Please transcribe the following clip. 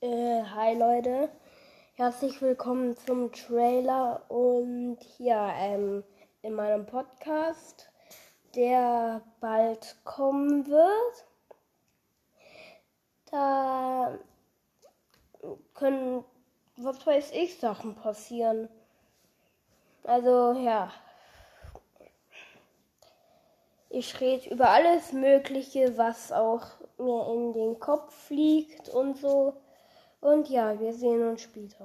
Äh, hi Leute, herzlich willkommen zum Trailer und hier ähm, in meinem Podcast, der bald kommen wird. Da können, was weiß ich, Sachen passieren. Also ja, ich rede über alles Mögliche, was auch mir in den Kopf fliegt und so. Und ja, wir sehen uns später.